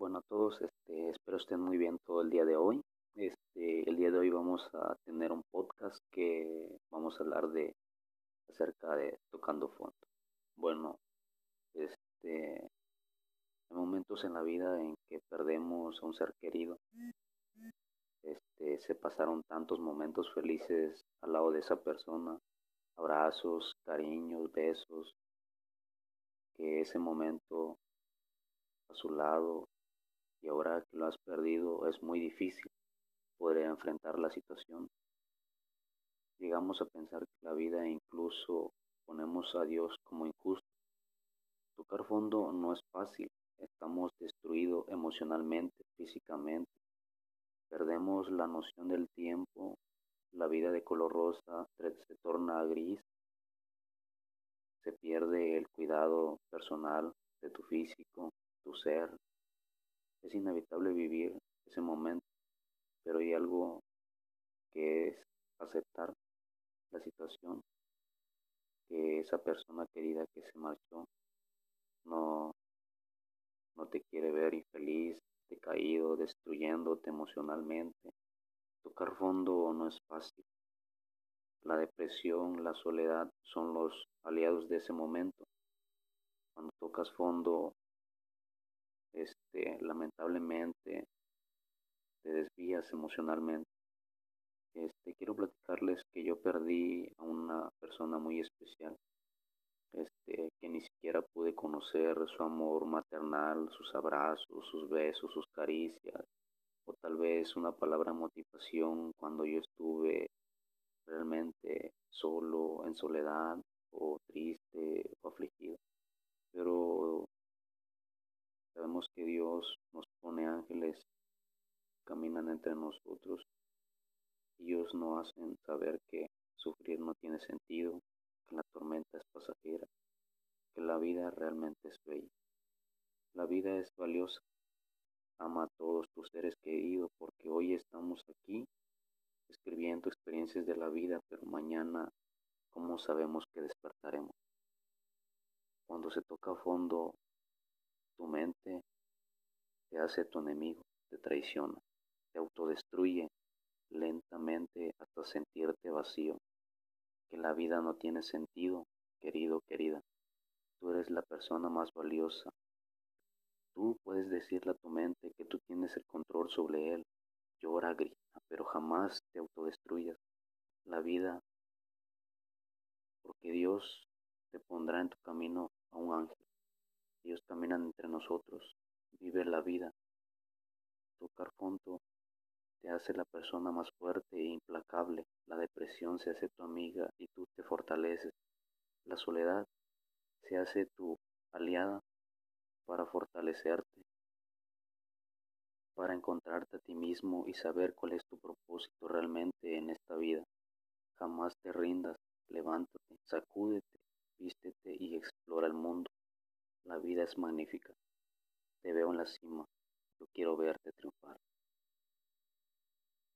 Bueno, a todos, este, espero estén muy bien todo el día de hoy. Este, el día de hoy vamos a tener un podcast que vamos a hablar de acerca de tocando fondo. Bueno, este, hay momentos en la vida en que perdemos a un ser querido. Este, se pasaron tantos momentos felices al lado de esa persona, abrazos, cariños, besos, que ese momento a su lado y ahora que lo has perdido es muy difícil poder enfrentar la situación. Llegamos a pensar que la vida incluso ponemos a Dios como injusto. Tocar fondo no es fácil, estamos destruidos emocionalmente, físicamente. Perdemos la noción del tiempo, la vida de color rosa se torna gris, se pierde el cuidado personal de tu físico, tu ser, es inevitable vivir ese momento, pero hay algo que es aceptar la situación, que esa persona querida que se marchó no, no te quiere ver infeliz, decaído, destruyéndote emocionalmente. Tocar fondo no es fácil. La depresión, la soledad son los aliados de ese momento. Cuando tocas fondo este, lamentablemente te desvías emocionalmente. Este, quiero platicarles que yo perdí a una persona muy especial, este, que ni siquiera pude conocer su amor maternal, sus abrazos, sus besos, sus caricias, o tal vez una palabra motivación cuando yo estuve realmente solo, en soledad, o triste, o afligido. Pero Sabemos que Dios nos pone ángeles, caminan entre nosotros ellos nos hacen saber que sufrir no tiene sentido, que la tormenta es pasajera, que la vida realmente es bella. La vida es valiosa. Ama a todos tus seres queridos porque hoy estamos aquí escribiendo experiencias de la vida, pero mañana, ¿cómo sabemos que despertaremos? Cuando se toca a fondo tu mente te hace tu enemigo, te traiciona, te autodestruye lentamente hasta sentirte vacío, que la vida no tiene sentido, querido, querida. Tú eres la persona más valiosa. Tú puedes decirle a tu mente que tú tienes el control sobre él. Llora, grita, pero jamás te autodestruyas. La vida, porque Dios te pondrá en tu camino a un ángel Dios caminan entre nosotros, vive la vida. Tocar fondo te hace la persona más fuerte e implacable. La depresión se hace tu amiga y tú te fortaleces. La soledad se hace tu aliada para fortalecerte, para encontrarte a ti mismo y saber cuál es tu propósito realmente en esta vida. Jamás te rindas, levántate, sacúdete, vístete y explora el mundo. La vida es magnífica. Te veo en la cima. Yo quiero verte triunfar.